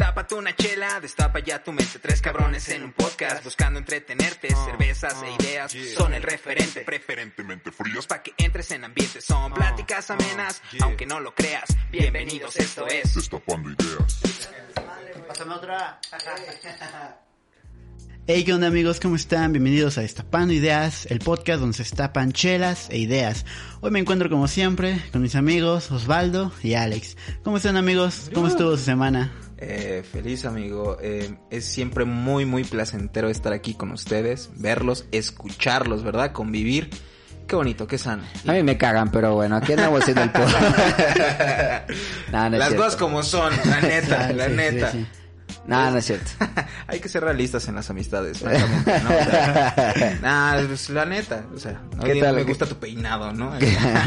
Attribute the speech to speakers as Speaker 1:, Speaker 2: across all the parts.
Speaker 1: Tápate una chela, destapa ya tu mente. Tres cabrones en un podcast buscando entretenerte. Cervezas e ideas son el referente.
Speaker 2: Preferentemente frías.
Speaker 1: Pa' que entres en ambiente. Son pláticas amenas, aunque no lo creas. Bienvenidos, esto es.
Speaker 2: Destapando ideas.
Speaker 3: Pásame otra.
Speaker 4: Hey, ¿qué onda amigos? ¿Cómo están? Bienvenidos a Destapando Ideas, el podcast donde se destapan chelas e ideas. Hoy me encuentro como siempre con mis amigos Osvaldo y Alex. ¿Cómo están amigos? ¿Cómo estuvo su semana?
Speaker 5: Eh, feliz amigo, eh, es siempre muy muy placentero estar aquí con ustedes, verlos, escucharlos, ¿verdad? Convivir. Qué bonito, qué sano.
Speaker 3: A mí me cagan, pero bueno, aquí andamos haciendo el podcast. Nah, no es
Speaker 5: Las
Speaker 3: cierto.
Speaker 5: cosas como son, la neta, la
Speaker 4: sí,
Speaker 5: neta.
Speaker 4: sí.
Speaker 3: No es cierto.
Speaker 5: Hay que ser realistas en las amistades, francamente, ¿no? O sea, nah, pues, la neta, o sea, no
Speaker 3: ¿Qué tal?
Speaker 5: me gusta tu peinado, ¿no?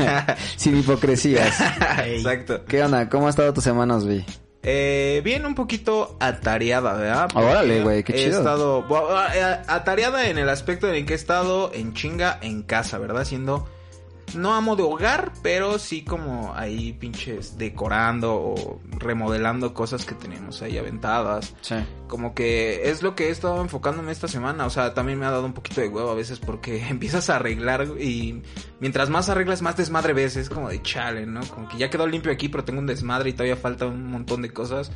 Speaker 3: Sin hipocresías.
Speaker 5: Exacto.
Speaker 3: ¿Qué onda? ¿Cómo ha estado tu semana, Osvi?
Speaker 5: Eh, bien un poquito atareada, ¿verdad?
Speaker 3: Órale,
Speaker 5: Porque
Speaker 3: güey, qué
Speaker 5: He
Speaker 3: chido.
Speaker 5: estado bueno, eh, atareada en el aspecto en el que he estado en chinga en casa, ¿verdad? Siendo no amo de hogar, pero sí como ahí pinches decorando o remodelando cosas que tenemos ahí aventadas.
Speaker 3: Sí.
Speaker 5: Como que es lo que he estado enfocándome esta semana. O sea, también me ha dado un poquito de huevo a veces porque empiezas a arreglar y mientras más arreglas, más desmadre ves. Es como de chale, ¿no? Como que ya quedó limpio aquí, pero tengo un desmadre y todavía falta un montón de cosas.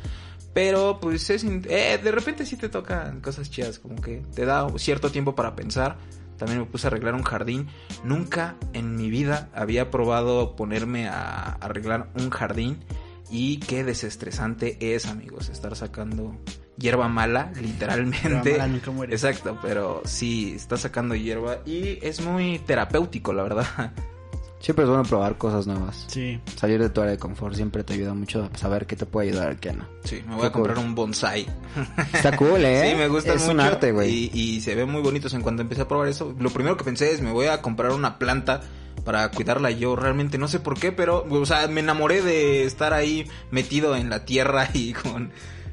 Speaker 5: Pero pues es... Eh, de repente sí te tocan cosas chidas, como que te da cierto tiempo para pensar. También me puse a arreglar un jardín. Nunca en mi vida había probado ponerme a arreglar un jardín. Y qué desestresante es, amigos, estar sacando hierba mala, literalmente.
Speaker 4: Hierba mala nunca muere.
Speaker 5: Exacto, pero sí, está sacando hierba y es muy terapéutico, la verdad.
Speaker 3: Siempre es bueno probar cosas nuevas.
Speaker 4: Sí.
Speaker 3: Salir de tu área de confort siempre te ayuda mucho a saber qué te puede ayudar y qué no.
Speaker 5: Sí, me voy a
Speaker 3: cool.
Speaker 5: comprar un bonsai.
Speaker 3: Está cool, ¿eh?
Speaker 5: Sí, me gusta
Speaker 3: Es
Speaker 5: mucho.
Speaker 3: un arte, güey.
Speaker 5: Y, y se ven muy bonitos. En cuanto empecé a probar eso, lo primero que pensé es me voy a comprar una planta para cuidarla yo. Realmente no sé por qué, pero, o sea, me enamoré de estar ahí metido en la tierra y con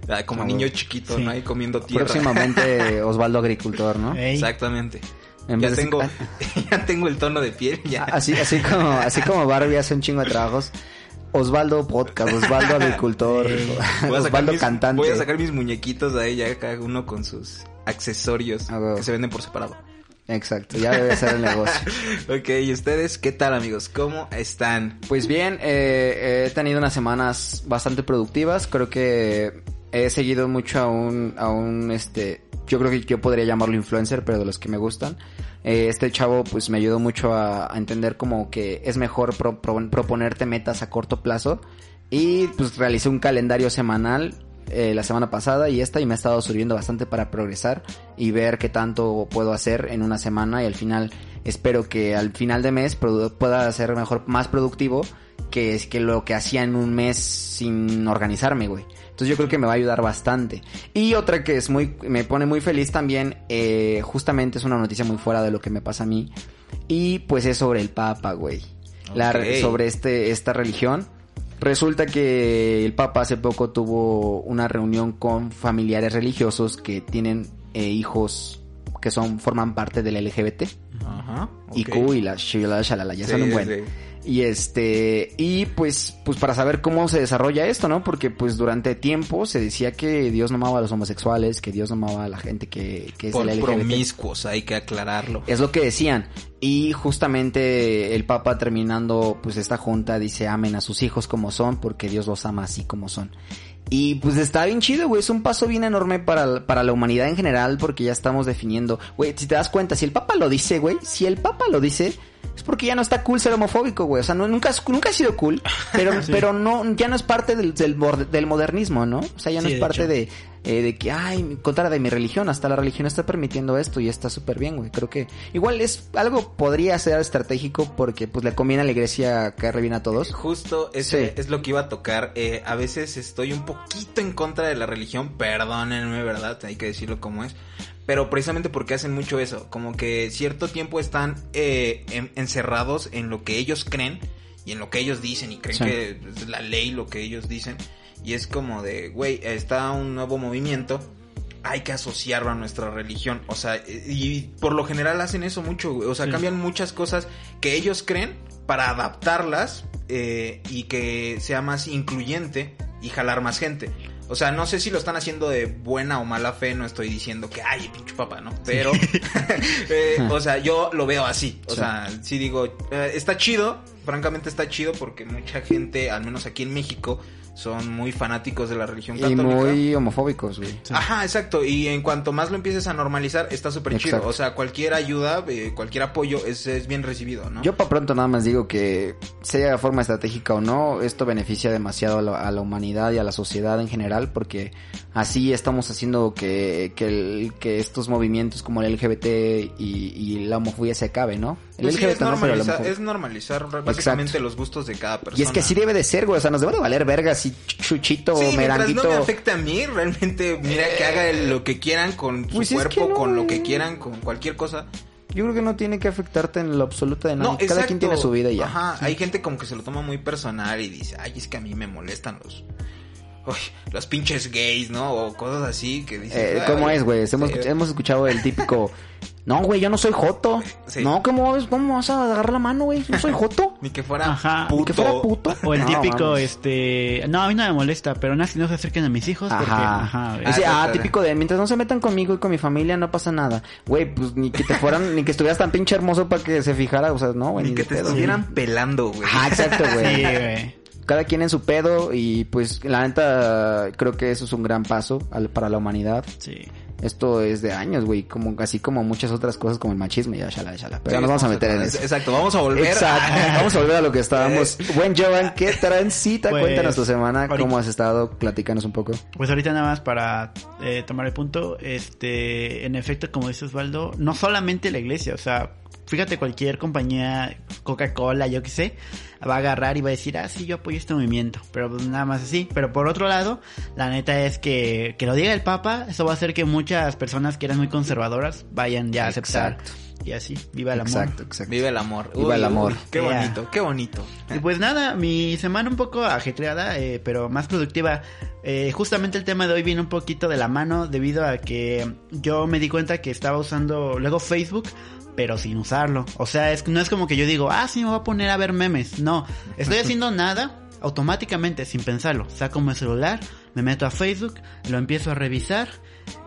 Speaker 5: ah, como
Speaker 3: Ah,
Speaker 5: niño chiquito,
Speaker 4: Sí.
Speaker 5: ¿no? Ahí comiendo tierra.
Speaker 3: Próximamente Osvaldo Agricultor, ¿no?
Speaker 4: Ey,
Speaker 5: Exactamente.
Speaker 3: En
Speaker 5: Ya tengo, ya tengo el tono de piel, ya.
Speaker 3: Así, así como, así como Barbie hace un chingo de trabajos. Osvaldo Podcast, Osvaldo Agricultor, Osvaldo
Speaker 5: mis-
Speaker 3: Cantante.
Speaker 5: Voy a sacar mis muñequitos ahí ya cada uno con sus accesorios
Speaker 3: Ah,
Speaker 5: que se venden por separado.
Speaker 3: Exacto, ya debe ser el negocio.
Speaker 5: ok, ¿y ustedes qué tal amigos? ¿Cómo están?
Speaker 3: Pues bien, eh, he tenido unas semanas bastante productivas. Creo que he seguido mucho a un, a un, este, yo creo que yo podría llamarlo influencer, pero de los que me gustan. Eh, este chavo, pues me ayudó mucho a, entender como que es mejor pro- pro- proponerte metas a corto plazo. Y pues realicé un calendario semanal eh, la semana pasada y esta y me ha estado sirviendo bastante para progresar y ver qué tanto puedo hacer en una semana y al final espero que al final de mes pueda ser mejor, más productivo que que lo que hacía en un mes sin organizarme, güey. Entonces yo creo que me va a ayudar bastante. Y otra que es muy, me pone muy feliz también, eh, justamente es una noticia muy fuera de lo que me pasa a mí. Y pues es sobre el Papa, güey. La- sobre este, esta religión. Resulta que el Papa hace poco tuvo una reunión con familiares religiosos que tienen eh, hijos que son, forman parte del LGBT.
Speaker 5: Ajá.
Speaker 3: Y Q y la shalala, ya
Speaker 5: Sí,
Speaker 3: son un buen.
Speaker 5: sí.
Speaker 3: Y este, y pues, pues para saber cómo se desarrolla esto, ¿no? Porque pues durante tiempo se decía que Dios no amaba a los homosexuales, que Dios no amaba a la gente que, que es
Speaker 5: Por
Speaker 3: el LGBT.
Speaker 5: promiscuos, hay que aclararlo.
Speaker 3: Es lo que decían. Y justamente el Papa terminando pues esta junta dice amen a sus hijos como son porque Dios los ama así como son. Y pues está bien chido, güey. Es un paso bien enorme para, para la humanidad en general porque ya estamos definiendo. Güey, si te das cuenta, si el Papa lo dice, güey, si el Papa lo dice, es porque ya no está cool ser homofóbico, güey. O sea, no, nunca, nunca ha sido cool, pero, pero no, ya no es parte del, del, del modernismo, ¿no? O sea, ya no
Speaker 4: Sí,
Speaker 3: es parte de, eh, de que, ay, contra de mi religión, hasta la religión está permitiendo esto y está súper bien, güey. Creo que igual es algo podría ser estratégico porque pues le conviene a la iglesia caerle bien a todos.
Speaker 5: Justo ese
Speaker 3: Sí.
Speaker 5: es lo que iba a tocar. Eh, a veces estoy un poquito en contra de la religión, perdónenme, ¿verdad? Hay que decirlo como es. Pero precisamente porque hacen mucho eso, como que cierto tiempo están eh, en- encerrados en lo que ellos creen y en lo que ellos dicen y creen
Speaker 3: Sí.
Speaker 5: que es la ley lo que ellos dicen. Y es como de, güey, está un nuevo movimiento, hay que asociarlo a nuestra religión. O sea, y por lo general hacen eso mucho, güey. O sea,
Speaker 4: Sí.
Speaker 5: cambian muchas cosas que ellos creen para adaptarlas eh, y que sea más incluyente y jalar más gente. O sea, no sé si lo están haciendo de buena o mala fe, no estoy diciendo que, ay, pinche papá, ¿no? Pero, eh, o sea, yo lo veo así. O
Speaker 3: Sí.
Speaker 5: sea, sí digo, eh, está chido, francamente está chido porque mucha gente, al menos aquí en México, son muy fanáticos de la religión
Speaker 3: Y
Speaker 5: católica.
Speaker 3: muy homofóbicos, güey.
Speaker 5: Ajá, exacto. Y en cuanto más lo empieces a normalizar, está súper chido. O sea, cualquier ayuda, eh, cualquier apoyo es, es bien recibido, ¿no?
Speaker 3: Yo para pronto nada más digo que sea de forma estratégica o no, esto beneficia demasiado a la, a la humanidad y a la sociedad en general porque así estamos haciendo que, que, el- que estos movimientos como el LGBT y, y la homofobia se acabe, ¿no? El
Speaker 5: Pues sí, es,
Speaker 3: no, pero la
Speaker 5: normalizar,
Speaker 3: homofobia.
Speaker 5: es normalizar básicamente los gustos de cada persona.
Speaker 3: Y es que así debe de ser, güey, o sea, nos debe de valer verga si chuchito
Speaker 5: Sí,
Speaker 3: meranguito...
Speaker 5: no me afecte a mí, realmente, mira, que haga el- lo que quieran con su
Speaker 3: Pues es
Speaker 5: cuerpo,
Speaker 3: no,
Speaker 5: con lo que quieran, con cualquier cosa.
Speaker 3: Yo creo que no tiene que afectarte en lo absoluto de nada.
Speaker 5: No,
Speaker 3: Cada
Speaker 5: exacto.
Speaker 3: quien tiene su vida y ya.
Speaker 5: Ajá, hay gente como que se lo toma muy personal y dice, ay, es que a mí me molestan los... uy, los pinches gays, ¿no? O cosas así que dices...
Speaker 3: Eh,
Speaker 5: "Ay,
Speaker 3: ¿Cómo es, güey? Hemos,
Speaker 5: sí,
Speaker 3: hemos escuchado el típico... No, güey, yo no soy joto.
Speaker 5: Sí.
Speaker 3: No, ¿cómo, vas- ¿cómo vas a agarrar la mano, güey? ¿No soy joto?
Speaker 5: Ni que fuera
Speaker 4: Ajá.
Speaker 5: puto.
Speaker 3: Ni que fuera puto.
Speaker 4: O el
Speaker 3: No,
Speaker 4: típico, este... No, a mí no me molesta, pero nada, si no se acerquen a mis hijos porque...
Speaker 3: Ajá.
Speaker 4: Ajá.
Speaker 3: Dice,
Speaker 5: Ah,
Speaker 3: ah,
Speaker 5: claro.
Speaker 3: típico de mientras no se metan conmigo y con mi familia no pasa nada. Güey, pues ni que te fueran, ni que estuvieras tan pinche hermoso para que se fijara, o sea, no, güey.
Speaker 5: Ni
Speaker 3: ni
Speaker 5: que te
Speaker 3: pedo.
Speaker 5: estuvieran pelando, güey.
Speaker 3: Ajá, exacto, güey.
Speaker 4: Sí, güey.
Speaker 3: Cada quien en su pedo y pues la neta creo que eso es un gran paso al- para la humanidad.
Speaker 4: Sí.
Speaker 3: Esto es de años, güey, como así como muchas otras cosas como el machismo y ya, shala, shala. Pero
Speaker 5: Sí,
Speaker 3: ya nos vamos a meter en
Speaker 5: es-
Speaker 3: eso.
Speaker 5: Exacto, vamos a volver.
Speaker 3: Exacto.
Speaker 5: a-
Speaker 3: Vamos a volver a lo que estábamos. Buen Jovan, ¿qué transita?
Speaker 4: Pues,
Speaker 3: Cuéntanos tu semana,
Speaker 4: ahorita-
Speaker 3: cómo has estado, platícanos un poco.
Speaker 4: Pues ahorita nada más para eh, tomar el punto, este, en efecto, como dice Osvaldo, no solamente la iglesia, o sea, fíjate cualquier compañía, Coca-Cola, yo qué sé, va a agarrar y va a decir, ah, sí, yo apoyo este movimiento, pero pues nada más así. Pero por otro lado, la neta es que, que lo diga el Papa, eso va a hacer que muchas personas que eran muy conservadoras vayan ya a aceptar.
Speaker 3: Exacto.
Speaker 4: Y así, viva el amor.
Speaker 3: Exacto, exacto.
Speaker 5: Viva el amor.
Speaker 3: Viva el amor.
Speaker 5: qué
Speaker 4: Yeah.
Speaker 5: bonito, qué bonito.
Speaker 4: Y pues nada, mi semana un poco ajetreada, eh, pero más productiva. Eh, justamente el tema de hoy viene un poquito de la mano debido a que yo me di cuenta que estaba usando luego Facebook, pero sin usarlo. O sea, es, no es como que yo digo, ah, sí, me voy a poner a ver memes. No, estoy haciendo nada automáticamente, sin pensarlo. Saco mi celular, me meto a Facebook, lo empiezo a revisar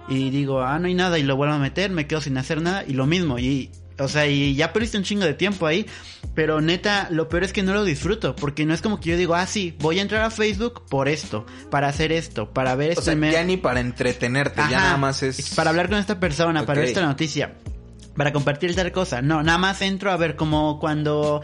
Speaker 4: y digo, ah, no hay nada y lo vuelvo a meter, me quedo sin hacer nada y lo mismo. Y, o sea, y ya perdiste un chingo de tiempo ahí, pero neta, lo peor es que no lo disfruto, porque no es como que yo digo, ah, sí, voy a entrar a Facebook por esto, para hacer esto, para ver
Speaker 5: O
Speaker 4: este
Speaker 5: sea, ya ni para entretenerte, ya nada más es...
Speaker 4: Para hablar con esta persona, para ver esta noticia, para compartir tal cosa. No, nada más entro a ver como cuando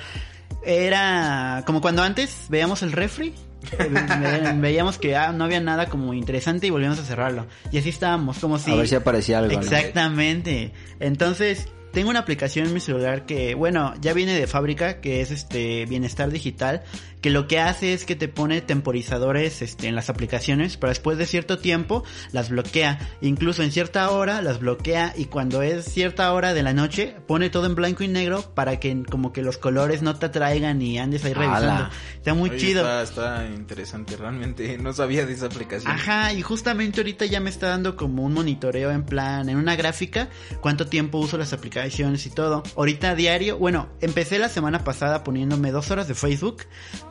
Speaker 4: era, como cuando antes veíamos el refri. eh, ve- veíamos que ah, no había nada como interesante y volvíamos a cerrarlo. Y así estábamos, como si...
Speaker 3: A ver si aparecía algo, ¿no?
Speaker 4: Exactamente. Entonces, tengo una aplicación en mi celular que, bueno, ya viene de fábrica, que es este Bienestar Digital, que lo que hace es que te pone temporizadores este, en las aplicaciones, pero después de cierto tiempo las bloquea. Incluso en cierta hora las bloquea y cuando es cierta hora de la noche pone todo en blanco y negro para que como que los colores no te atraigan y andes ahí revisando. Está muy
Speaker 5: Oye,
Speaker 4: chido.
Speaker 5: Está, está interesante, realmente no sabía de esa aplicación.
Speaker 4: Ajá, y justamente ahorita ya me está dando como un monitoreo en plan, en una gráfica, cuánto tiempo uso las aplicaciones y todo. Ahorita a diario, bueno, empecé la semana pasada poniéndome dos horas de Facebook,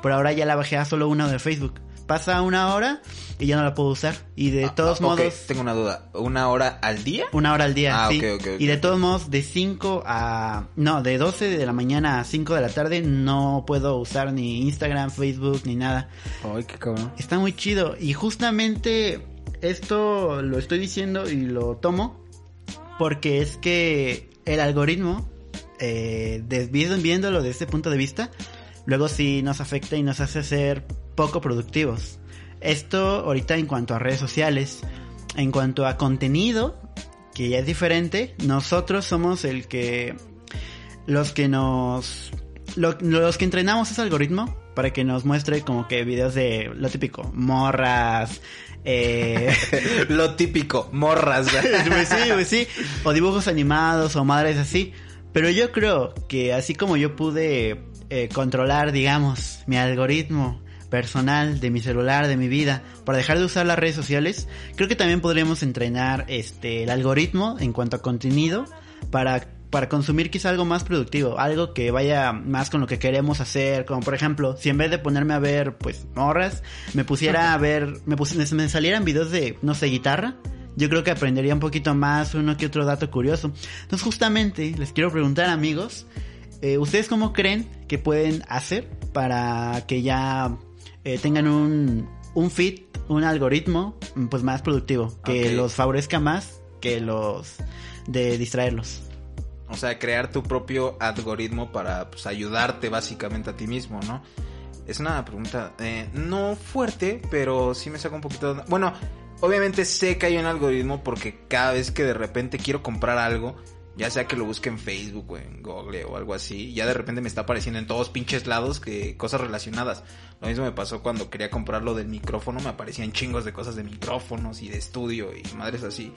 Speaker 4: pero ahora ya la bajé a solo una de Facebook. Pasa una hora y ya no la puedo usar. Y de
Speaker 5: Ah,
Speaker 4: todos
Speaker 5: ah, ok,
Speaker 4: modos,
Speaker 5: Tengo una duda. ¿Una hora al día?
Speaker 4: una hora al día,
Speaker 5: Ah,
Speaker 4: sí. Y de todos modos, de 5 a... No, de 12 de la mañana a 5 de la tarde no puedo usar ni Instagram, Facebook, ni nada.
Speaker 3: Ay, qué cabrón.
Speaker 4: Está muy chido. Y justamente esto lo estoy diciendo y lo tomo porque es que el algoritmo, eh, viéndolo desde este punto de vista, luego sí nos afecta y nos hace ser poco productivos. Esto ahorita en cuanto a redes sociales, en cuanto a contenido, que ya es diferente, nosotros somos el que los que nos lo- los que entrenamos ese algoritmo para que nos muestre como que videos de lo típico, morras, eh,
Speaker 5: Lo típico, morras.
Speaker 4: pues sí, pues sí, o dibujos animados o madres así. Pero yo creo que así como yo pude eh, controlar, digamos, mi algoritmo personal de mi celular, de mi vida, para dejar de usar las redes sociales, creo que también podríamos entrenar este el algoritmo en cuanto a contenido para para consumir quizá algo más productivo, algo que vaya más con lo que queremos hacer, como por ejemplo, si en vez de ponerme a ver, pues, morras, me pusiera a ver, me, pusiera, me salieran videos de, no sé, guitarra, yo creo que aprendería un poquito más, uno que otro dato curioso. Entonces, justamente, les quiero preguntar, amigos, eh, ¿ustedes cómo creen que pueden hacer para que ya eh, tengan un, un feed, un algoritmo, pues más productivo, que los favorezca más que los de distraerlos?
Speaker 5: O sea, crear tu propio algoritmo para pues, ayudarte básicamente a ti mismo, ¿no? Es una pregunta eh, no fuerte, pero sí me saca un poquito de... Bueno, obviamente sé que hay un algoritmo porque cada vez que de repente quiero comprar algo, ya sea que lo busque en Facebook o en Google o algo así, ya de repente me está apareciendo en todos pinches lados que cosas relacionadas. Lo mismo me pasó cuando quería comprar lo del micrófono, me aparecían chingos de cosas de micrófonos y de estudio y madres así.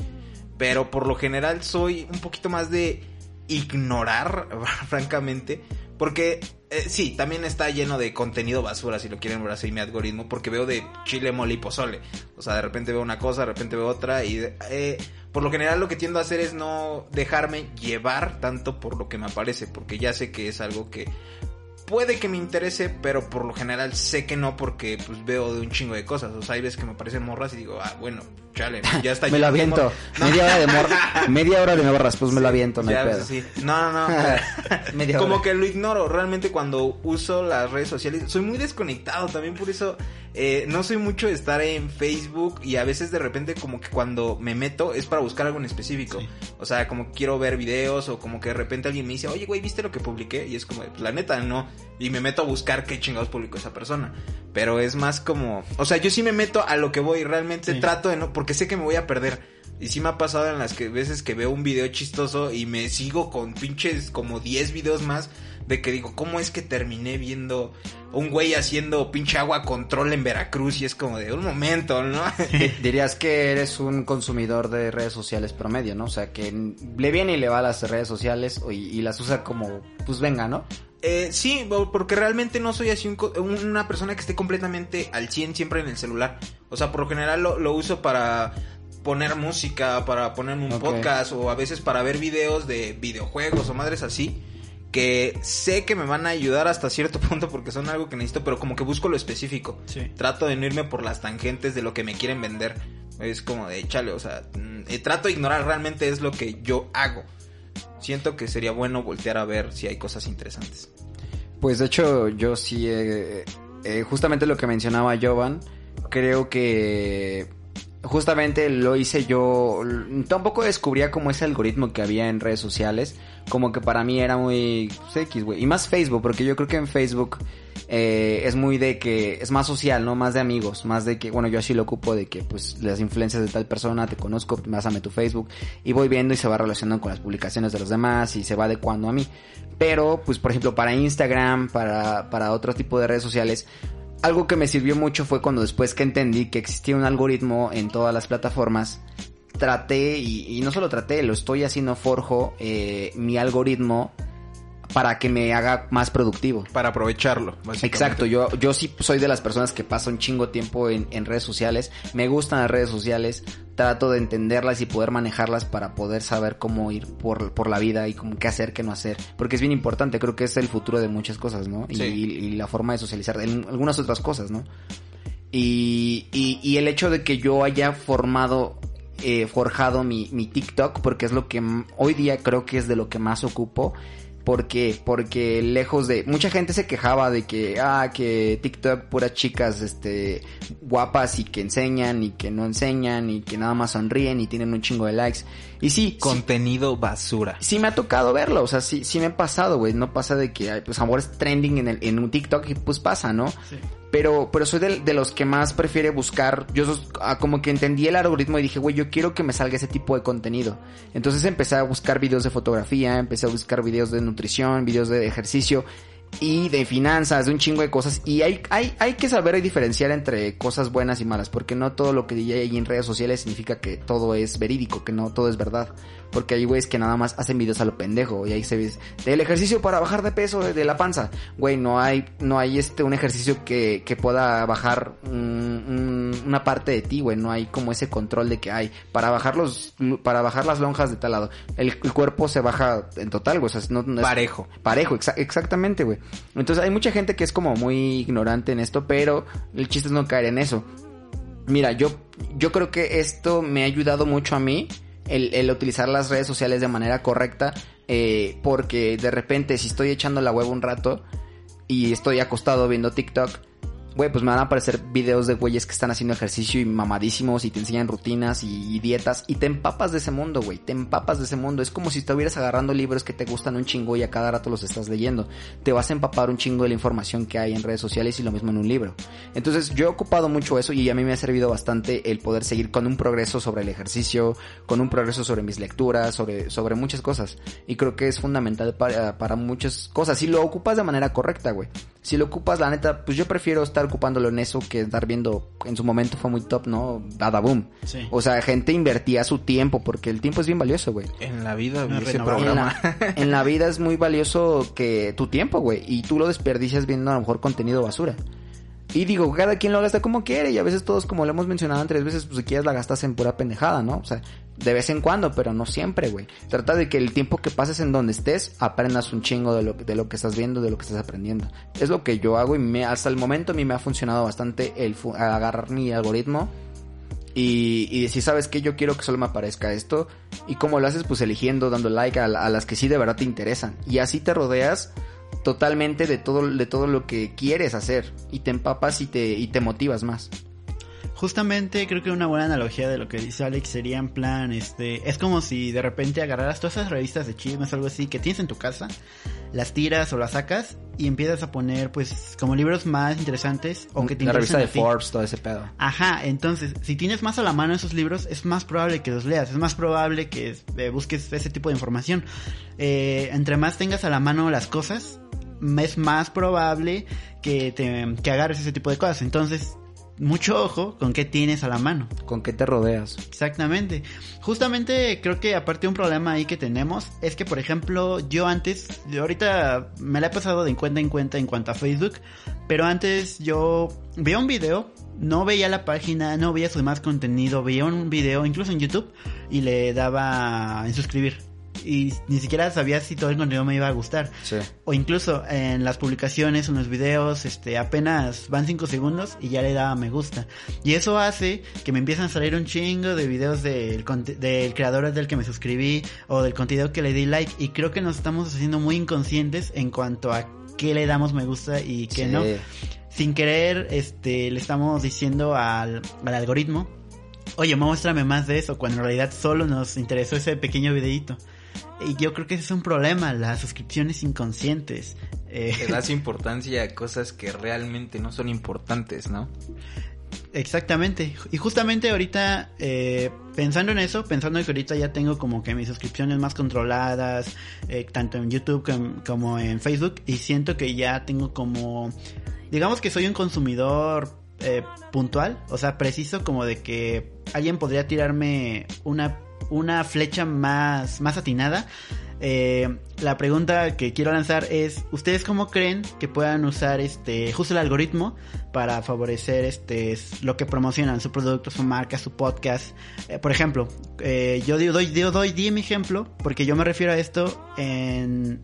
Speaker 5: Pero por lo general soy un poquito más de ignorar, francamente. Porque eh, sí, también está lleno de contenido basura, si lo quieren ver así, mi algoritmo. Porque veo de chile, mole y pozole. O sea, de repente veo una cosa, de repente veo otra. Y eh, por lo general lo que tiendo a hacer es no dejarme llevar tanto por lo que me aparece. Porque ya sé que es algo que puede que me interese, pero por lo general sé que no porque pues veo de un chingo de cosas. O sea, hay veces que me aparecen morras y digo, ah, bueno, chale, ya está.
Speaker 3: me lo aviento.
Speaker 5: mor-
Speaker 3: Media hora de morras. Media hora de morras, pues me lo aviento, no hay pedo.
Speaker 5: sí. No, no, no.
Speaker 3: Media
Speaker 5: Como
Speaker 3: hora.
Speaker 5: que lo ignoro. Realmente cuando uso las redes sociales, soy muy desconectado. También por eso eh, no soy mucho de estar en Facebook y a veces de repente como que cuando me meto es para buscar algo en específico. O sea, como quiero ver videos o como que de repente alguien me dice, oye, güey, ¿viste lo que publiqué? Y es como, pues la neta, no. Y me meto a buscar qué chingados publicó esa persona. Pero es más como, o sea, yo sí me meto a lo que voy. Realmente
Speaker 4: Sí.
Speaker 5: trato de no, porque sé que me voy a perder. Y sí me ha pasado en las que veces que veo un video chistoso y me sigo con pinches como 10 videos más de que digo, ¿cómo es que terminé viendo un güey haciendo pinche agua control en Veracruz? Y es como de un momento, ¿no?
Speaker 3: Di- Dirías que eres un consumidor de redes sociales promedio, ¿no? O sea, que le viene y le va a las redes sociales y, y las usa como, pues venga, ¿no?
Speaker 5: Eh, sí, porque realmente no soy así un una persona que esté completamente al 100 siempre en el celular. O sea, por lo general lo, lo uso para poner música, para ponerme un podcast o a veces para ver videos de videojuegos o madres así. Que sé que me van a ayudar hasta cierto punto porque son algo que necesito, pero como que busco lo específico.
Speaker 4: Sí.
Speaker 5: Trato de no irme por las tangentes de lo que me quieren vender. Es como de, chale, o sea, mm, eh, trato de ignorar realmente es lo que yo hago. Siento que sería bueno voltear a ver si hay cosas interesantes.
Speaker 3: Pues de hecho, yo sí, eh, eh, justamente lo que mencionaba Jovan, creo que justamente lo hice yo, tampoco descubría como ese algoritmo que había en redes sociales, como que para mí era muy X, güey, y más Facebook, porque yo creo que en Facebook eh, es muy de que es más social, ¿no? Más de amigos, más de que, bueno, yo así lo ocupo de que pues las influencias de tal persona, te conozco, pásame tu Facebook y voy viendo y se va relacionando con las publicaciones de los demás y se va adecuando a mí. Pero, pues, por ejemplo, para Instagram, para, para otro tipo de redes sociales, algo que me sirvió mucho fue cuando después que entendí que existía un algoritmo en todas las plataformas, traté, y, y no solo traté, lo estoy haciendo forjo, eh, mi algoritmo para que me haga más productivo.
Speaker 5: Para aprovecharlo.
Speaker 3: Exacto, yo, yo sí soy de las personas que pasan un chingo tiempo en, en redes sociales, me gustan las redes sociales, trato de entenderlas y poder manejarlas para poder saber cómo ir por, por la vida y cómo qué hacer, qué no hacer, porque es bien importante, creo que es el futuro de muchas cosas, ¿no? Y,
Speaker 5: Sí.
Speaker 3: y la forma de socializar, en algunas otras cosas, ¿no? Y, y, y el hecho de que yo haya formado, eh, forjado mi, mi TikTok, porque es lo que hoy día creo que es de lo que más ocupo. ¿Por qué? Porque lejos de... Mucha gente se quejaba de que, ah, que TikTok puras chicas, este, guapas y que enseñan y que no enseñan y que nada más sonríen y tienen un chingo de likes. Y sí, sí,
Speaker 5: Contenido basura.
Speaker 3: sí me ha tocado verlo, o sea, sí, sí me ha pasado, güey. No pasa de que, pues, amor es trending en, el, en un TikTok y pues pasa, ¿no?
Speaker 4: Sí.
Speaker 3: Pero, pero soy de, los que más prefiere buscar. Yo ah, como que entendí el algoritmo y dije, güey, yo quiero que me salga ese tipo de contenido. Entonces empecé a buscar videos de fotografía, empecé a buscar videos de nutrición, videos de ejercicio y de finanzas, de un chingo de cosas. Y hay, hay, hay que saber diferenciar entre cosas buenas y malas, porque no todo lo que hay en redes sociales significa que todo es verídico, que no todo es verdad. Porque hay güeyes que nada más hacen videos a lo pendejo y ahí se ve el ejercicio para bajar de peso de, la panza. Güey, no hay, no hay este, un ejercicio que, que pueda bajar un- una parte de ti, güey. No hay como ese control de que hay para bajar los, para bajar las lonjas de tal lado. El, el cuerpo se baja en total, güey. O sea, no, no es-
Speaker 5: Parejo.
Speaker 3: Parejo, exa- exactamente, güey. Entonces hay mucha gente que es como muy ignorante en esto, pero el chiste es no caer en eso. Mira, yo, yo creo que esto me ha ayudado mucho a mí, el, el utilizar las redes sociales de manera correcta, eh, porque de repente si estoy echando la hueva un rato y estoy acostado viendo TikTok, güey, pues me van a aparecer videos de güeyes que están haciendo ejercicio y mamadísimos y te enseñan rutinas y, dietas y te empapas de ese mundo, güey, te empapas de ese mundo. Es como si estuvieras agarrando libros que te gustan un chingo y a cada rato los estás leyendo. Te vas a empapar un chingo de la información que hay en redes sociales y lo mismo en un libro. Entonces yo he ocupado mucho eso y a mí me ha servido bastante el poder seguir con un progreso sobre el ejercicio, con un progreso sobre mis lecturas, sobre, sobre muchas cosas. Y creo que es fundamental para, para muchas cosas. Si lo ocupas de manera correcta, güey. Si lo ocupas, la neta, pues yo prefiero estar ocupándolo en eso que estar viendo, en su momento fue muy top, ¿no? Badaboom.
Speaker 4: Sí.
Speaker 3: O sea, gente invertía su tiempo porque el tiempo es bien valioso, güey.
Speaker 5: En la vida ese.
Speaker 3: En
Speaker 5: programa.
Speaker 3: la, en la vida es muy valioso que tu tiempo, güey. Y tú lo desperdicias viendo a lo mejor contenido basura. Y digo, cada quien lo gasta como quiere. Y a veces todos, como lo hemos mencionado tres veces, pues si quieres la gastas en pura pendejada, ¿no? O sea, de vez en cuando, pero no siempre, güey. Trata de que el tiempo que pases en donde estés, aprendas un chingo de lo, de lo que estás viendo, de lo que estás aprendiendo. Es lo que yo hago y me, hasta el momento a mí me ha funcionado bastante el agarrar mi algoritmo y, y decir, ¿sabes qué? Yo quiero que solo me aparezca esto. ¿Y cómo lo haces? Pues eligiendo, dando like a, a las que sí de verdad te interesan. Y así te rodeas totalmente de todo, de todo lo que quieres hacer. Y te empapas y te, y te motivas más.
Speaker 4: Justamente creo que una buena analogía de lo que dice Alex sería en plan, este, es como si de repente agarraras todas esas revistas de chismes o algo así que tienes en tu casa, las tiras o las sacas y empiezas a poner pues como libros más interesantes o que te
Speaker 3: La revista de. Forbes, todo ese pedo.
Speaker 4: Ajá, entonces, si tienes más a la mano esos libros, es más probable que los leas, es más probable que eh, busques ese tipo de información. Eh, entre más tengas a la mano las cosas, es más probable que te que agarres ese tipo de cosas. Entonces, mucho ojo con qué tienes a la mano.
Speaker 3: ¿Con qué te rodeas?
Speaker 4: Exactamente. Justamente creo que aparte un problema ahí que tenemos es que, por ejemplo, yo antes, yo ahorita me la he pasado de cuenta en cuenta en cuanto a Facebook, pero antes yo veía un video, no veía la página, no veía su demás contenido, veía un video incluso en YouTube y le daba en suscribir. Y ni siquiera sabía si todo el contenido me iba a gustar.
Speaker 3: Sí.
Speaker 4: O incluso en las publicaciones, en los videos, este, apenas van 5 segundos y ya le daba me gusta. Y eso hace que me empiezan a salir un chingo de videos del, del creador del que me suscribí o del contenido que le di like. Y creo que nos estamos haciendo muy inconscientes en cuanto a qué le damos me gusta y qué
Speaker 3: Sí.
Speaker 4: no. Sin querer, este, le estamos diciendo al, al algoritmo, oye, muéstrame más de eso, cuando en realidad solo nos interesó ese pequeño videíto. Y yo creo que ese es un problema, las suscripciones inconscientes. Eh,
Speaker 5: das importancia a cosas que realmente no son importantes, ¿no?
Speaker 4: Exactamente. Y justamente ahorita, eh, pensando en eso, pensando que ahorita ya tengo como que mis suscripciones más controladas, eh, tanto en YouTube com- como en Facebook, y siento que ya tengo como, digamos que soy un consumidor eh, puntual, o sea, preciso como de que alguien podría tirarme una, una flecha más, más atinada. Eh, la pregunta que quiero lanzar es, ¿ustedes cómo creen que puedan usar este justo el algoritmo para favorecer este lo que promocionan, su producto, su marca, su podcast? Eh, por ejemplo, eh, yo doy, yo doy, di mi ejemplo, porque yo me refiero a esto en,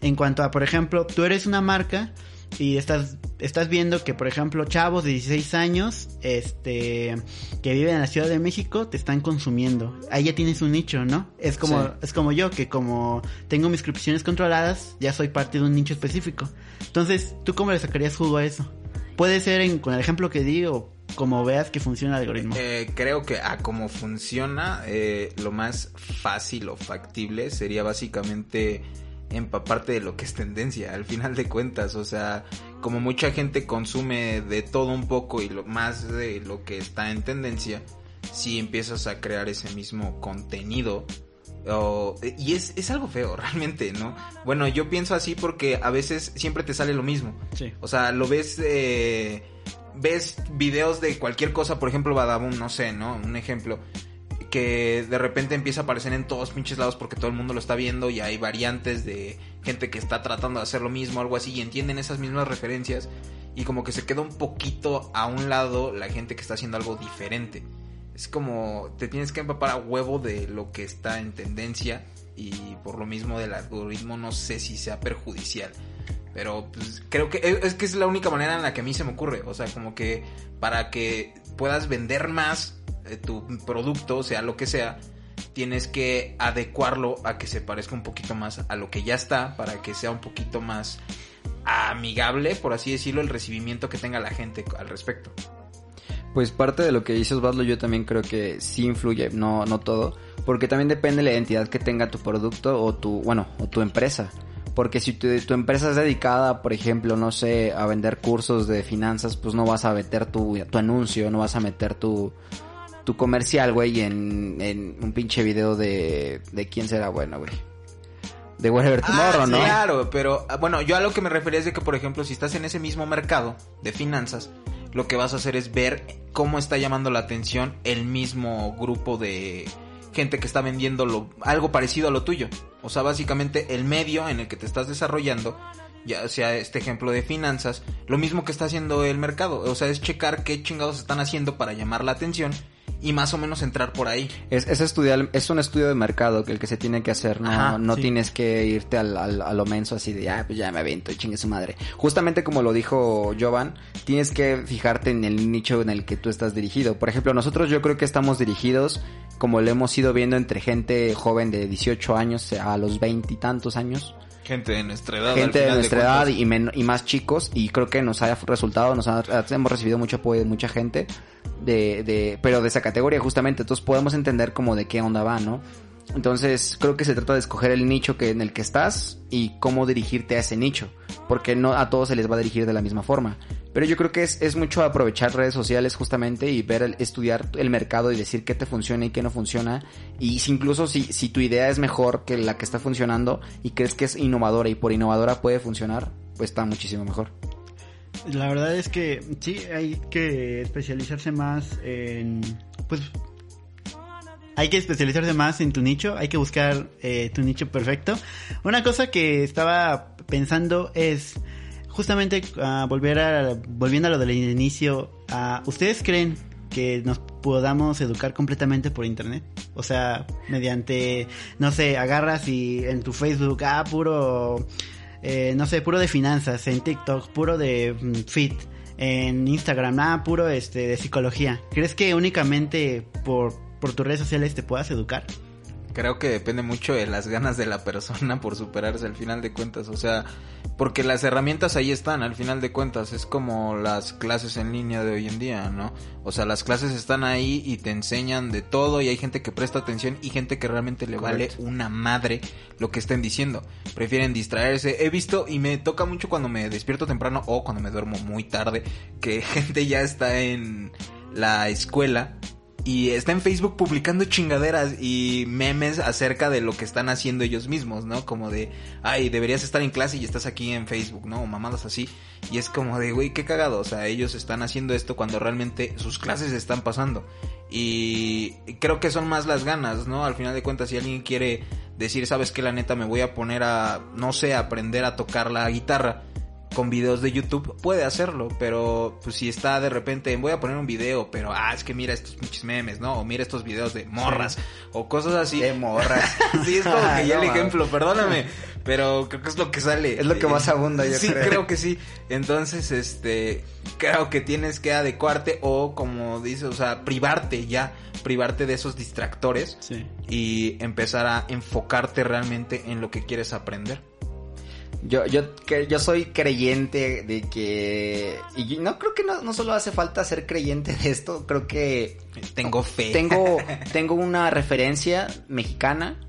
Speaker 4: en cuanto a, por ejemplo, tú eres una marca y estás, estás viendo que, por ejemplo, chavos de 16 años, este, que viven en la Ciudad de México, te están consumiendo. Ahí ya tienes un nicho, ¿no? Es como,
Speaker 3: Sí.
Speaker 4: es como yo, que como tengo mis suscripciones controladas, ya soy parte de un nicho específico. Entonces, ¿tú cómo le sacarías jugo a eso? Puede ser en, con el ejemplo que di o como veas que funciona el algoritmo.
Speaker 5: Eh, creo que a cómo funciona, eh, lo más fácil o factible sería básicamente empaparte de lo que es tendencia, al final de cuentas, o sea, como mucha gente consume de todo un poco y lo más de lo que está en tendencia, si empiezas a crear ese mismo contenido, y es, es algo feo, realmente, ¿no? Bueno, yo pienso así porque a veces siempre te sale lo mismo.
Speaker 4: Sí.
Speaker 5: O sea, lo ves, eh, ves videos de cualquier cosa, por ejemplo, Badabun, no sé, ¿no? Un ejemplo. Que de repente empieza a aparecer en todos pinches lados porque todo el mundo lo está viendo y hay variantes de gente que está tratando de hacer lo mismo, algo así, y entienden esas mismas referencias y como que se queda un poquito a un lado la gente que está haciendo algo diferente. Es como te tienes que empapar a huevo de lo que está en tendencia y por lo mismo del algoritmo no sé si sea perjudicial. Pero pues, creo que es, que es la única manera en la que a mí se me ocurre. O sea, como que para que puedas vender más eh, tu producto, sea lo que sea, tienes que adecuarlo a que se parezca un poquito más a lo que ya está, para que sea un poquito más amigable, por así decirlo, el recibimiento que tenga la gente al respecto.
Speaker 3: Pues parte de lo que dice Osvaldo yo también creo que sí influye, no, no todo, porque también depende de la identidad que tenga tu producto o tu, bueno, o tu empresa. Porque si tu, tu empresa es dedicada, por ejemplo, no sé, a vender cursos de finanzas, pues no vas a meter tu, tu anuncio, no vas a meter tu, tu comercial, güey, en, en un pinche video de, de quién será bueno, güey. De Whatever Tomorrow,
Speaker 5: Ah,
Speaker 3: ¿no?
Speaker 5: Claro, pero ah, bueno, yo a lo que me refería es de que, por ejemplo, si estás en ese mismo mercado de finanzas, lo que vas a hacer es ver cómo está llamando la atención el mismo grupo de gente que está vendiendo algo parecido a lo tuyo. O sea, básicamente el medio en el que te estás desarrollando, ya sea este ejemplo de finanzas, lo mismo que está haciendo el mercado. O sea, es checar qué chingados están haciendo para llamar la atención y más o menos entrar por ahí.
Speaker 3: Es, es estudiar, es un estudio de mercado que el que se tiene que hacer, no,
Speaker 5: Ajá,
Speaker 3: no
Speaker 4: sí.
Speaker 3: tienes que irte al, al- a lo menso así de, ah, pues ya me avento y chingue su madre. Justamente como lo dijo Jovan, tienes que fijarte en el nicho en el que tú estás dirigido. Por ejemplo, nosotros yo creo que estamos dirigidos, como lo hemos ido viendo entre gente joven de 18 años a los 20 y tantos años.
Speaker 5: Gente de nuestra edad.
Speaker 3: gente de nuestra edad y, men- y más chicos y creo que nos ha resultado, nos ha- hemos recibido mucho apoyo de mucha gente de, de, pero de esa categoría justamente, entonces podemos entender como de qué onda va, ¿no? Entonces creo que se trata de escoger el nicho que, en el que estás y cómo dirigirte a ese nicho, porque no a todos se les va a dirigir de la misma forma. Pero yo creo que es, es mucho aprovechar redes sociales justamente y ver, el- estudiar el mercado y decir qué te funciona y qué no funciona. Y si incluso si, si tu idea es mejor que la que está funcionando y crees que es innovadora y por innovadora puede funcionar, pues está muchísimo mejor.
Speaker 4: La verdad es que sí, hay que especializarse más en... Pues hay que especializarse más en tu nicho, hay que buscar eh, tu nicho perfecto. Una cosa que estaba pensando es justamente ah, volver a volviendo a lo del inicio. ah, ¿Ustedes creen que nos podamos educar completamente por internet? O sea, mediante, no sé, agarras y en tu Facebook, ah, puro, eh, no sé, puro de finanzas, en TikTok, puro de mm, fit, en Instagram, ah, puro este de psicología. ¿Crees que únicamente por, por tus redes sociales te puedas educar?
Speaker 5: Creo que depende mucho de las ganas de la persona por superarse al final de cuentas. O sea, porque las herramientas ahí están al final de cuentas. Es como las clases en línea de hoy en día, ¿no? O sea, las clases están ahí y te enseñan de todo y hay gente que presta atención y gente que realmente le
Speaker 3: Correcto.
Speaker 5: vale una madre lo que estén diciendo. Prefieren distraerse. He visto y me toca mucho cuando me despierto temprano o cuando me duermo muy tarde que gente ya está en la escuela y está en Facebook publicando chingaderas y memes acerca de lo que están haciendo ellos mismos, ¿no? Como de, ay, deberías estar en clase y estás aquí en Facebook, ¿no? O mamadas así. Y es como de, güey, qué cagado. O sea, ellos están haciendo esto cuando realmente sus clases están pasando. Y creo que son más las ganas, ¿no? Al final de cuentas, si alguien quiere decir, sabes que la neta me voy a poner a, no sé, aprender a tocar la guitarra con videos de YouTube puede hacerlo, pero pues si está de repente, voy a poner un video, pero ah, es que mira estos pinches memes, ¿no? O mira estos videos de morras o cosas así.
Speaker 3: De morras.
Speaker 5: sí, es como que ya
Speaker 3: No,
Speaker 5: el ejemplo, perdóname, pero creo que es lo que sale.
Speaker 3: Es lo que más abunda, yo
Speaker 5: sí,
Speaker 3: creo.
Speaker 5: que sí. Entonces, este, creo que tienes que adecuarte o como dices, o sea, privarte ya, privarte de esos distractores
Speaker 4: Sí.
Speaker 5: y empezar a enfocarte realmente en lo que quieres aprender.
Speaker 3: Yo, yo, yo soy creyente de que... Y no creo que no, no solo hace falta ser creyente de esto, creo que
Speaker 5: Tengo fe.
Speaker 3: tengo, tengo una referencia mexicana.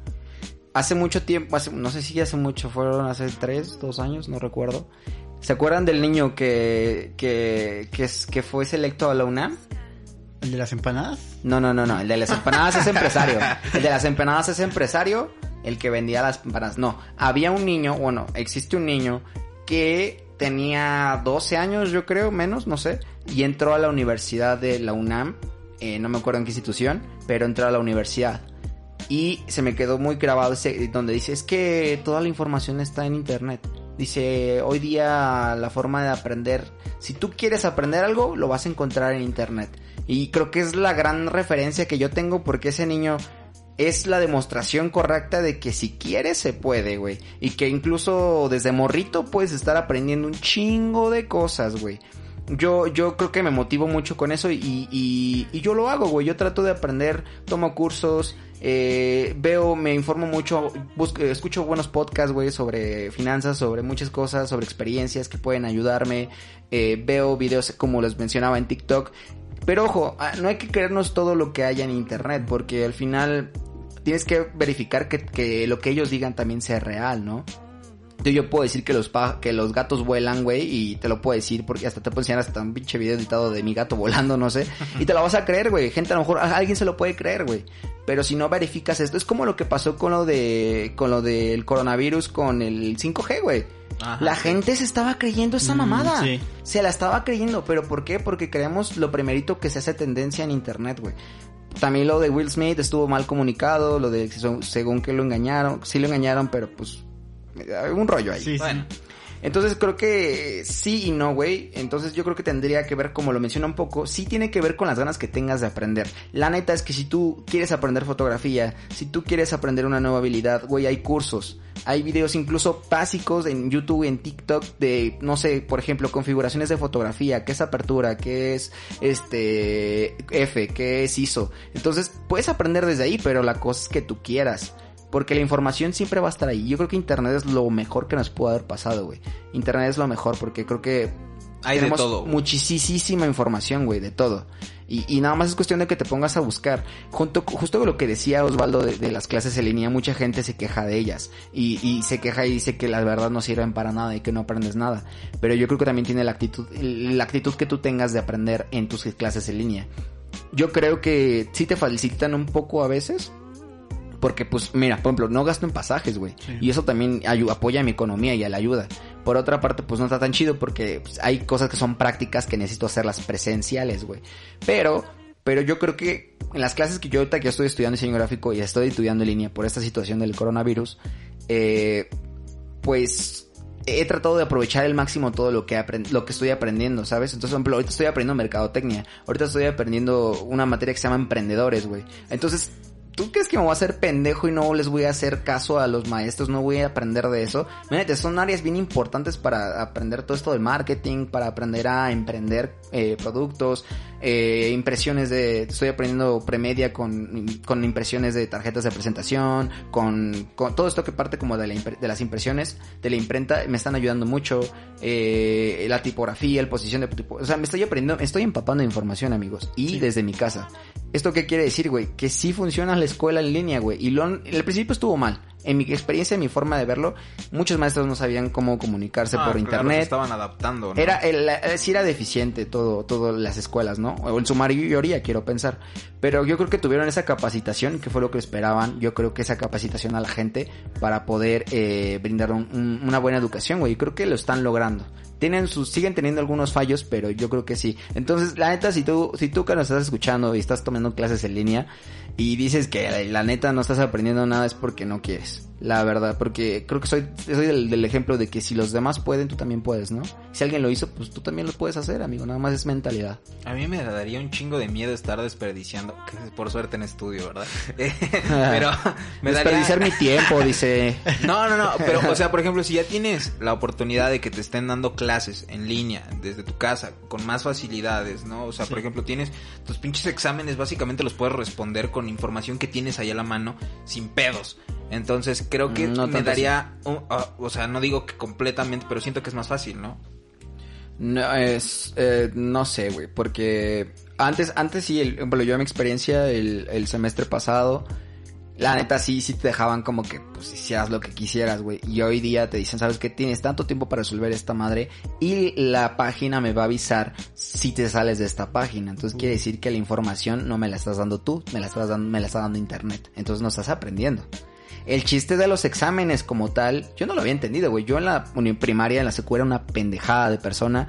Speaker 3: Hace mucho tiempo, hace- no sé si hace mucho, fueron hace tres, dos años, no recuerdo. ¿Se acuerdan del niño que, que, que, es, que fue selecto a la UNAM?
Speaker 4: ¿El de las empanadas?
Speaker 3: No, no, no, no. El de las empanadas es empresario. El de las empanadas es empresario. El que vendía las empanadas. No. Había un niño, bueno, existe un niño que tenía 12 años, yo creo, menos, no sé. Y entró a la universidad de la UNAM eh, no me acuerdo en qué institución, pero entré a la universidad. Y se me quedó muy grabado ese, donde dice, es que toda la información está en internet. Dice, hoy día la forma de aprender, si tú quieres aprender algo, lo vas a encontrar en internet. Y creo que es la gran referencia que yo tengo porque ese niño es la demostración correcta de que si quieres se puede, güey. Y que incluso desde morrito puedes estar aprendiendo un chingo de cosas, güey. Yo, yo creo que me motivo mucho con eso y, y, y yo lo hago, güey. Yo trato de aprender, tomo cursos, eh, veo, me informo mucho, busco, escucho buenos podcasts, güey, sobre finanzas, sobre muchas cosas, sobre experiencias que pueden ayudarme. Eh, veo videos, como les mencionaba, en TikTok. Pero ojo, ah, no hay que creernos todo lo que haya en internet, porque al final tienes que verificar que, que lo que ellos digan también sea real, ¿no? Yo, yo puedo decir que los que los gatos vuelan, güey, y te lo puedo decir porque hasta te puedo enseñar hasta un pinche video editado de mi gato volando, no sé, y te lo vas a creer, güey. Gente, a lo mejor a alguien se lo puede creer, güey. Pero si no verificas esto, es como lo que pasó con lo de con lo del coronavirus con el 5G, güey. La gente se estaba creyendo esa
Speaker 4: Mm,
Speaker 3: mamada.
Speaker 4: sí.
Speaker 3: Se la estaba creyendo, pero ¿por qué? Porque creemos lo primerito que se hace tendencia en internet, güey. También lo de Will Smith estuvo mal comunicado, lo de según que lo engañaron, sí lo engañaron, pero pues eh, un rollo ahí.
Speaker 4: Sí, sí.
Speaker 5: Bueno,
Speaker 3: Entonces creo que sí y no, güey. Entonces yo creo que tendría que ver, como lo menciona un poco, sí tiene que ver con las ganas que tengas de aprender. La neta es que si tú quieres aprender fotografía, si tú quieres aprender una nueva habilidad, güey, hay cursos. Hay videos incluso básicos en YouTube en TikTok de, no sé, por ejemplo, configuraciones de fotografía, qué es apertura, qué es este F, qué es ISO. Entonces puedes aprender desde ahí, pero la cosa es que tú quieras. Porque la información siempre va a estar ahí. Yo creo que Internet es lo mejor que nos pudo haber pasado, güey. Internet es lo mejor porque creo que
Speaker 5: hay de todo.
Speaker 3: muchísima información, güey, de todo. Y, y nada más es cuestión de que te pongas a buscar. Junto, justo con lo que decía Osvaldo de, de las clases en línea, mucha gente se queja de ellas. Y, y se queja y dice que la verdad no sirven para nada y que no aprendes nada. Pero yo creo que también tiene la actitud, la actitud que tú tengas de aprender en tus clases en línea. Yo creo que sí te facilitan un poco a veces. Porque, pues, mira, por ejemplo, no gasto en pasajes, güey.
Speaker 4: Sí.
Speaker 3: Y eso también ayu- apoya a mi economía y a la ayuda. Por otra parte, pues no está tan chido porque pues, hay cosas que son prácticas que necesito hacerlas presenciales, güey. Pero, pero yo creo que en las clases que yo ahorita que estoy estudiando diseño gráfico y estoy estudiando en línea por esta situación del coronavirus, eh, pues he tratado de aprovechar el máximo todo lo que lo que estoy aprendiendo, ¿sabes? Entonces, por ejemplo, ahorita estoy aprendiendo mercadotecnia, ahorita estoy aprendiendo una materia que se llama emprendedores, güey. Entonces, ¿tú crees que me voy a hacer pendejo y no les voy a hacer caso a los maestros? No voy a aprender de eso. Mírate, son áreas bien importantes para aprender todo esto del marketing, para aprender a emprender eh, productos, eh, impresiones de... Estoy aprendiendo premedia con, con impresiones de tarjetas de presentación, con, con todo esto que parte como de, la impre- de las impresiones, de la imprenta, me están ayudando mucho. eh, la tipografía, el posición de tipo... O sea, me estoy aprendiendo, estoy empapando de información, amigos. Y
Speaker 4: Sí.
Speaker 3: desde mi casa. ¿Esto qué quiere decir, güey? Que sí funciona la escuela en línea, güey. Y lo, el principio estuvo mal. En mi experiencia, en mi forma de verlo, muchos maestros no sabían cómo comunicarse
Speaker 5: Ah,
Speaker 3: por
Speaker 5: claro, se
Speaker 3: internet.
Speaker 5: estaban adaptando, ¿no?
Speaker 3: Era, el, eh, sí era deficiente todo, todas las escuelas, ¿no? O en su mayoría, quiero pensar. Pero yo creo que tuvieron esa capacitación, que fue lo que esperaban. Yo creo que esa capacitación a la gente para poder eh, brindar un- un- una buena educación, güey. Y creo que lo están logrando. Tienen sus, siguen teniendo algunos fallos, pero yo creo que sí. Entonces, la neta, si tú, si tú que nos estás escuchando y estás tomando clases en línea y dices que la, la neta no estás aprendiendo nada es porque no quieres. Thanks. La verdad, porque creo que soy, soy del, del ejemplo de que si los demás pueden, tú también puedes, ¿no? Si alguien lo hizo, pues tú también lo puedes hacer, amigo. Nada más es mentalidad.
Speaker 5: A mí me daría un chingo de miedo estar desperdiciando, que por suerte en estudio, ¿verdad? Eh, pero me
Speaker 3: Desperdiciar
Speaker 5: daría...
Speaker 3: mi tiempo, dice.
Speaker 5: No, no, no, pero o sea, por ejemplo, si ya tienes la oportunidad de que te estén dando clases en línea desde tu casa con más facilidades, ¿no? O sea, por ejemplo, tienes tus pinches exámenes básicamente los puedes responder con información que tienes ahí a la mano sin pedos. Entonces, creo que
Speaker 3: no
Speaker 5: me daría un- ah, o sea, no digo que completamente, pero siento que es más fácil, ¿no?
Speaker 3: No, es, eh, no sé, güey, porque antes, antes sí, el, bueno, yo en mi experiencia el, el semestre pasado, la neta sí, sí te dejaban como que, pues, hicieras lo que quisieras, güey. Y hoy día te dicen, sabes que tienes tanto tiempo para resolver esta madre y la página me va a avisar si te sales de esta página. Entonces quiere decir que la información no me la estás dando tú, me la estás dando, me la está dando internet. Entonces no estás aprendiendo. El chiste de los exámenes como tal, yo no lo había entendido, güey. Yo en la primaria, en la secu, era una pendejada de persona.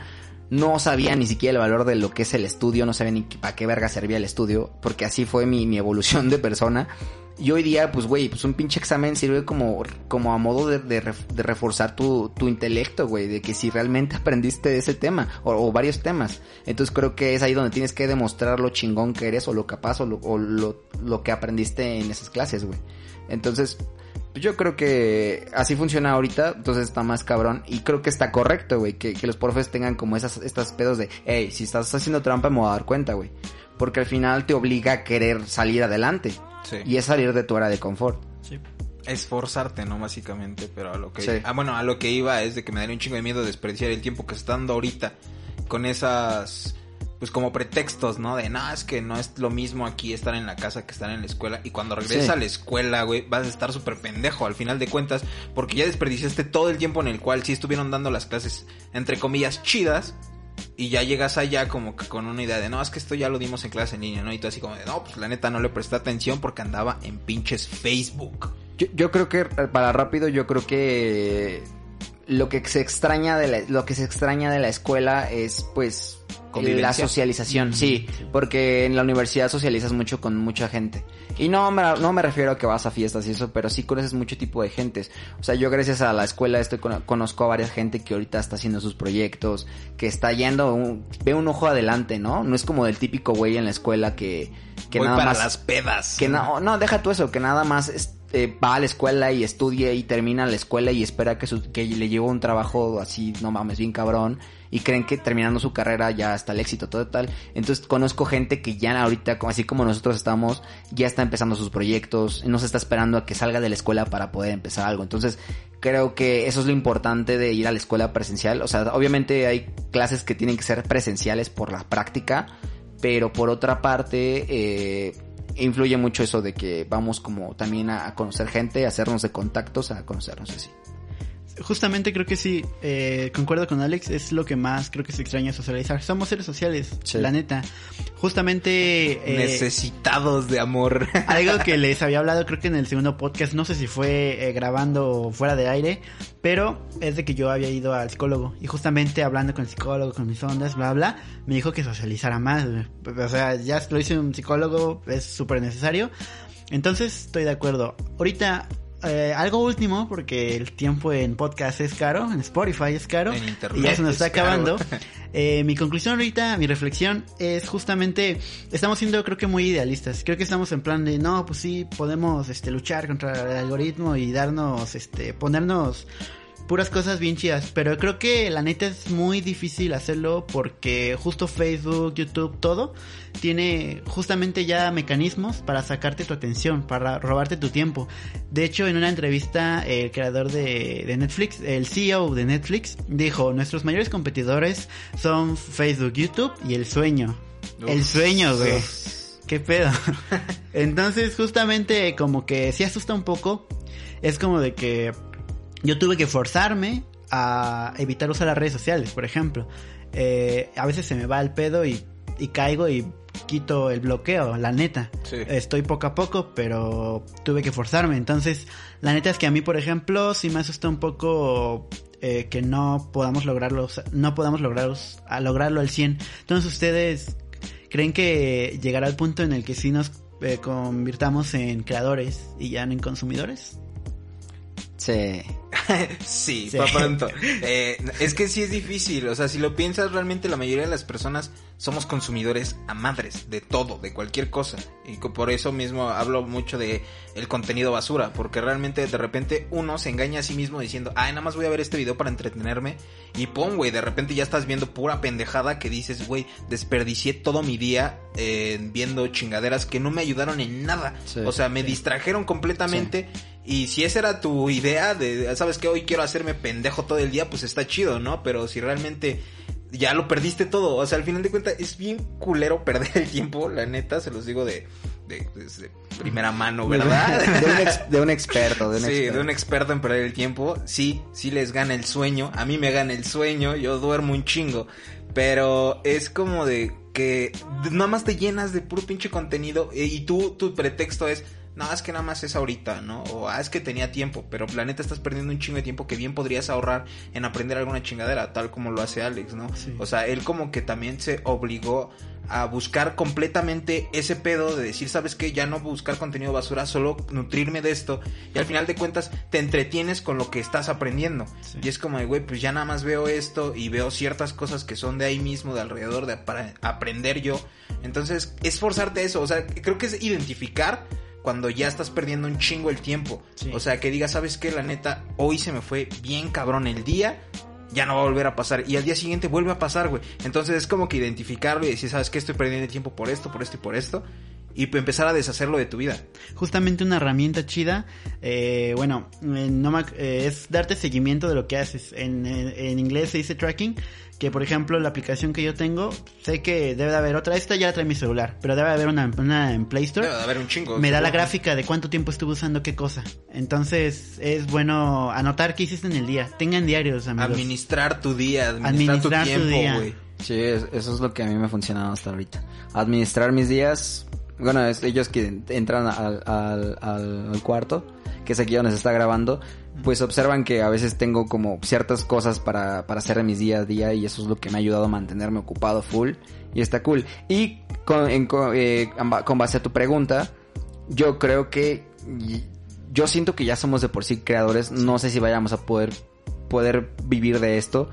Speaker 3: no sabía ni siquiera el valor de lo que es el estudio, no sabía ni para qué verga servía el estudio, porque así fue mi, mi evolución de persona. Y hoy día, pues, güey, pues un pinche examen sirve como, como a modo de, de, ref- de reforzar tu, tu intelecto, güey, de que si realmente aprendiste ese tema, o, o varios temas. Entonces creo que es ahí donde tienes que demostrar lo chingón que eres, o lo capaz, o lo, o lo, lo que aprendiste en esas clases, güey. Entonces, yo creo que así funciona ahorita, entonces está más cabrón. Y creo que está correcto, güey, que, que los profes tengan como esas, estas pedos de, hey, si estás haciendo trampa me voy a dar cuenta, güey. Porque al final te obliga a querer salir adelante.
Speaker 5: Sí.
Speaker 3: Y es salir de tu área de confort.
Speaker 4: Sí.
Speaker 5: Esforzarte, ¿no? Básicamente, pero a lo que...
Speaker 3: Sí.
Speaker 5: Ah, bueno, a lo que iba es de que me daría un chingo de miedo desperdiciar el tiempo que se está dando ahorita con esas... Pues como pretextos, ¿no? De, no, es que no es lo mismo aquí estar en la casa que estar en la escuela. Y cuando regreses
Speaker 3: Sí.
Speaker 5: a la escuela, güey, vas a estar súper pendejo al final de cuentas. Porque ya desperdiciaste todo el tiempo en el cual sí estuvieron dando las clases, entre comillas, chidas. Y ya llegas allá como que con una idea de, no, es que esto ya lo dimos en clase en línea, ¿no? Y tú así como de, no, pues la neta no le presté atención porque andaba en pinches Facebook.
Speaker 3: Yo, yo creo que, eh, para rápido, yo creo que lo que se extraña de la, lo que se extraña de la escuela es, pues, la socialización, sí, porque en la universidad socializas mucho con mucha gente. Y no me, no me refiero a que vas a fiestas y eso, pero sí conoces mucho tipo de gentes. O sea, yo gracias a la escuela estoy con- conozco a varias gente que ahorita está haciendo sus proyectos, que está yendo, un- ve un ojo adelante, ¿no? No es como del típico güey en la escuela que, que
Speaker 5: Voy
Speaker 3: nada
Speaker 5: para
Speaker 3: más...
Speaker 5: las pedas.
Speaker 3: Que no, no, deja tú eso, que nada más es- eh, va a la escuela y estudia y termina la escuela y espera que, le lleve un trabajo así, no mames, bien cabrón. Y creen que terminando su carrera ya está el éxito, todo tal. Entonces conozco gente que ya ahorita, así como nosotros estamos, ya está empezando sus proyectos, no se está esperando a que salga de la escuela para poder empezar algo. Entonces creo que eso es lo importante de ir a la escuela presencial. O sea, obviamente hay clases que tienen que ser presenciales por la práctica, pero por otra parte eh, influye mucho eso de que vamos como también a, conocer gente, a hacernos de contactos, a conocernos así.
Speaker 4: Justamente creo que sí, eh, concuerdo con Alex, es lo que más creo que se extraña socializar. Somos seres sociales,
Speaker 3: Sí.
Speaker 4: la neta. Justamente... eh,
Speaker 5: Necesitados de amor.
Speaker 4: Algo que les había hablado creo que en el segundo podcast, no sé si fue eh, grabando o fuera de aire, pero es de que yo había ido al psicólogo y justamente hablando con el psicólogo, con mis ondas, bla, bla, me dijo que socializara más. O sea, ya lo hice un psicólogo, es súper necesario. Entonces estoy de acuerdo. Ahorita, eh, algo último, porque el tiempo en podcast es caro, en Spotify es caro,
Speaker 5: En internet
Speaker 4: y ya se nos
Speaker 5: es
Speaker 4: está acabando. Eh, mi conclusión ahorita, mi reflexión es justamente, estamos siendo creo que muy idealistas. Creo que estamos en plan de, no, pues sí, podemos este, luchar contra el algoritmo y darnos, este, ponernos puras cosas bien chidas. Pero creo que la neta es muy difícil hacerlo porque justo Facebook, YouTube, todo tiene justamente ya mecanismos para sacarte tu atención, para robarte tu tiempo. De hecho, en una entrevista, el creador de, de Netflix, el CEO de Netflix, dijo, nuestros mayores competidores son Facebook, YouTube y el sueño. el sueño, güey. ¿Qué pedo? Entonces, justamente como que sí asusta un poco. Es como de que yo tuve que forzarme a evitar usar las redes sociales, por ejemplo. Eh, a veces se me va el pedo y, y caigo y quito el bloqueo, la neta.
Speaker 5: Sí.
Speaker 4: Estoy poco a poco, pero tuve que forzarme. Entonces, la neta es que a mí, por ejemplo, sí me asusta un poco eh, que no podamos lograrlo, no podamos lograrlos, a lograrlo al 100. Entonces, ustedes creen que llegará al punto en el que sí nos eh, convirtamos en creadores y ya no en consumidores?
Speaker 3: Sí.
Speaker 5: Sí,
Speaker 4: Sí.
Speaker 5: para pronto. Eh, es que sí es difícil, o sea, si lo piensas, realmente la mayoría de las personas somos consumidores a madres de todo, de cualquier cosa. Y por eso mismo hablo mucho de el contenido basura, porque realmente de repente uno se engaña a sí mismo diciendo, ay, nada más voy a ver este video para entretenerme. Y pum, güey, de repente ya estás viendo pura pendejada que dices, güey, desperdicié todo mi día eh, viendo chingaderas que no me ayudaron en nada.
Speaker 3: Sí.
Speaker 5: o sea, me distrajeron completamente. Y si esa era tu idea de, sabes que hoy quiero hacerme pendejo todo el día, pues está chido, ¿no? Pero si realmente ya lo perdiste todo, o sea, al final de cuentas es bien culero perder el tiempo, la neta, se los digo de, de, de primera mano, ¿verdad?
Speaker 3: De un, ex- de un experto, de un
Speaker 5: sí,
Speaker 3: experto.
Speaker 5: de un experto en perder el tiempo. Sí, sí les gana el sueño. A mí me gana el sueño. Yo duermo un chingo. Pero es como de que nada más te llenas de puro pinche contenido. eh, Y tú, tu pretexto es, no, es que nada más es ahorita, ¿no? O ah, es que tenía tiempo, pero la neta estás perdiendo un chingo de tiempo que bien podrías ahorrar en aprender alguna chingadera, tal como lo hace Alex, ¿no?
Speaker 4: Sí.
Speaker 5: O sea, él como que también se obligó a buscar completamente ese pedo de decir, ¿sabes qué? Ya no buscar contenido basura, solo nutrirme de esto. Y al final de cuentas te entretienes con lo que estás aprendiendo.
Speaker 4: Sí.
Speaker 5: Y es como de, güey, pues ya nada más veo esto y veo ciertas cosas que son de ahí mismo, de alrededor, de para aprender yo. Entonces, es forzarte eso. O sea, creo que es identificar cuando ya estás perdiendo un chingo el tiempo.
Speaker 4: Sí.
Speaker 5: O sea, que digas, ¿sabes qué? La neta, hoy se me fue bien cabrón el día. Ya no va a volver a pasar. Y al día siguiente vuelve a pasar, güey. Entonces es como que identificarlo y decir, ¿sabes qué? Estoy perdiendo el tiempo por esto, por esto y por esto. Y pues empezar a deshacerlo de tu vida.
Speaker 4: justamente una herramienta chida. eh, bueno, eh, no me eh, es darte seguimiento de lo que haces. En, en inglés se dice tracking. Que por ejemplo, la aplicación que yo tengo, sé que debe de haber otra. Esta ya la trae mi celular, pero debe haber una, una en Play Store.
Speaker 5: Debe de haber un chingo.
Speaker 4: Me da la gráfica de cuánto tiempo estuve usando qué cosa. Entonces es bueno anotar qué hiciste en el día. Tengan diarios, amigos.
Speaker 5: Administrar tu día, administrar,
Speaker 4: Administrar tu
Speaker 5: tiempo, güey.
Speaker 3: Sí, es- eso es lo que a mí me ha funcionado hasta ahorita. Administrar mis días. Bueno, ellos que entran al, al, al- cuarto, que es aquí donde se está grabando, pues observan que a veces tengo como ciertas cosas para, para hacer en mis día a día y eso es lo que me ha ayudado a mantenerme ocupado full y está cool. Y con, en co- eh, con base a tu pregunta, yo creo que yo siento que ya somos de por sí creadores, no sé si vayamos a poder poder vivir de esto,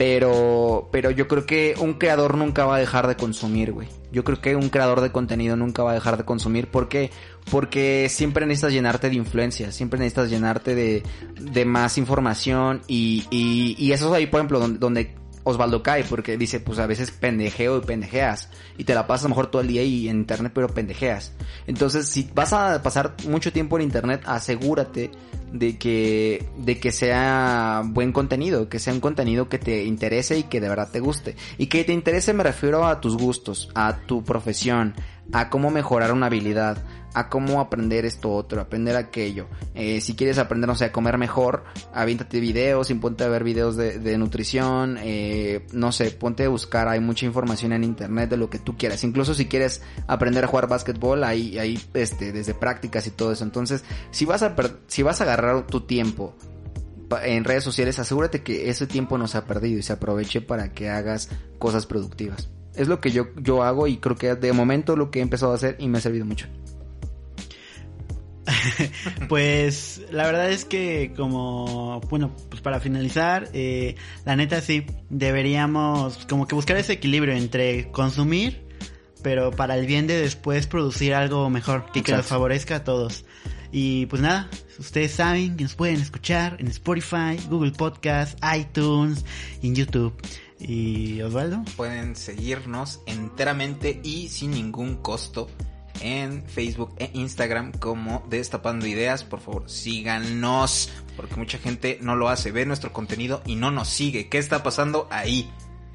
Speaker 3: pero pero yo creo que un creador nunca va a dejar de consumir, güey. Yo creo que un creador de contenido nunca va a dejar de consumir, ¿por qué? Porque siempre necesitas llenarte de influencia, siempre necesitas llenarte de, de más información y, y, y eso es ahí, por ejemplo, donde, donde Osvaldo cae, porque dice, pues a veces pendejeo y pendejeas. Y te la pasas a lo mejor todo el día y en internet, pero pendejeas. Entonces, si vas a pasar mucho tiempo en internet, asegúrate de que, de que sea buen contenido, que sea un contenido que te interese y que de verdad te guste. Y que te interese me refiero a tus gustos, a tu profesión, a cómo mejorar una habilidad, a cómo aprender esto otro, aprender aquello. Eh, si quieres aprender, no sé, a comer mejor, aviéntate videos, ponte a ver videos de, nutrición, eh, no sé, ponte a buscar, hay mucha información en internet de lo que tú quieras. Incluso si quieres aprender a jugar básquetbol, hay, hay este, desde prácticas y todo eso. Entonces, si vas a, si vas a agarrar tu tiempo en redes sociales, asegúrate que ese tiempo no se ha perdido y se aproveche para que hagas cosas productivas. Es lo que yo, yo hago y creo que de momento lo que he empezado a hacer y me ha servido mucho.
Speaker 4: Pues la verdad es que como, bueno, pues para finalizar, eh, la neta sí, deberíamos como que buscar ese equilibrio entre consumir, pero para el bien de después producir algo mejor, que, que nos favorezca a todos. Y pues nada, ustedes saben que nos pueden escuchar en Spotify, Google Podcast, iTunes y en YouTube. Y Osvaldo,
Speaker 5: Pueden seguirnos enteramente y sin ningún costo en Facebook e Instagram como Destapando Ideas. Por favor, síganos, porque mucha gente no lo hace, ve nuestro contenido y no nos sigue. ¿Qué está pasando ahí?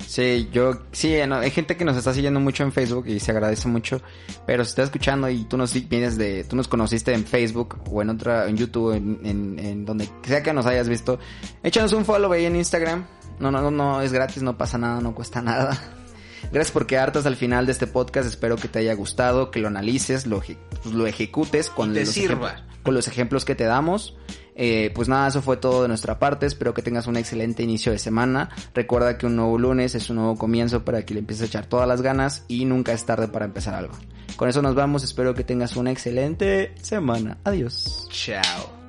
Speaker 3: Sí, yo, sí, no, hay gente que nos está siguiendo mucho en Facebook y se agradece mucho, pero si estás escuchando y tú nos vienes de, tú nos conociste en Facebook o en otra, en YouTube, en, en, en donde sea que nos hayas visto, échanos un follow ahí en Instagram. No, no, no, no, es gratis, no pasa nada, no cuesta nada. Gracias por quedarte hasta el final de este podcast. Espero que te haya gustado, que lo analices, lo, pues, lo ejecutes con,
Speaker 5: te
Speaker 3: los
Speaker 5: sirva.
Speaker 3: ejemplos- con los ejemplos que te damos. Eh, pues nada, eso fue todo de nuestra parte. Espero que tengas un excelente inicio de semana. Recuerda que un nuevo lunes es un nuevo comienzo para que le empieces a echar todas las ganas y nunca es tarde para empezar algo. Con eso nos vamos. Espero que tengas una excelente semana. Adiós.
Speaker 5: Chao.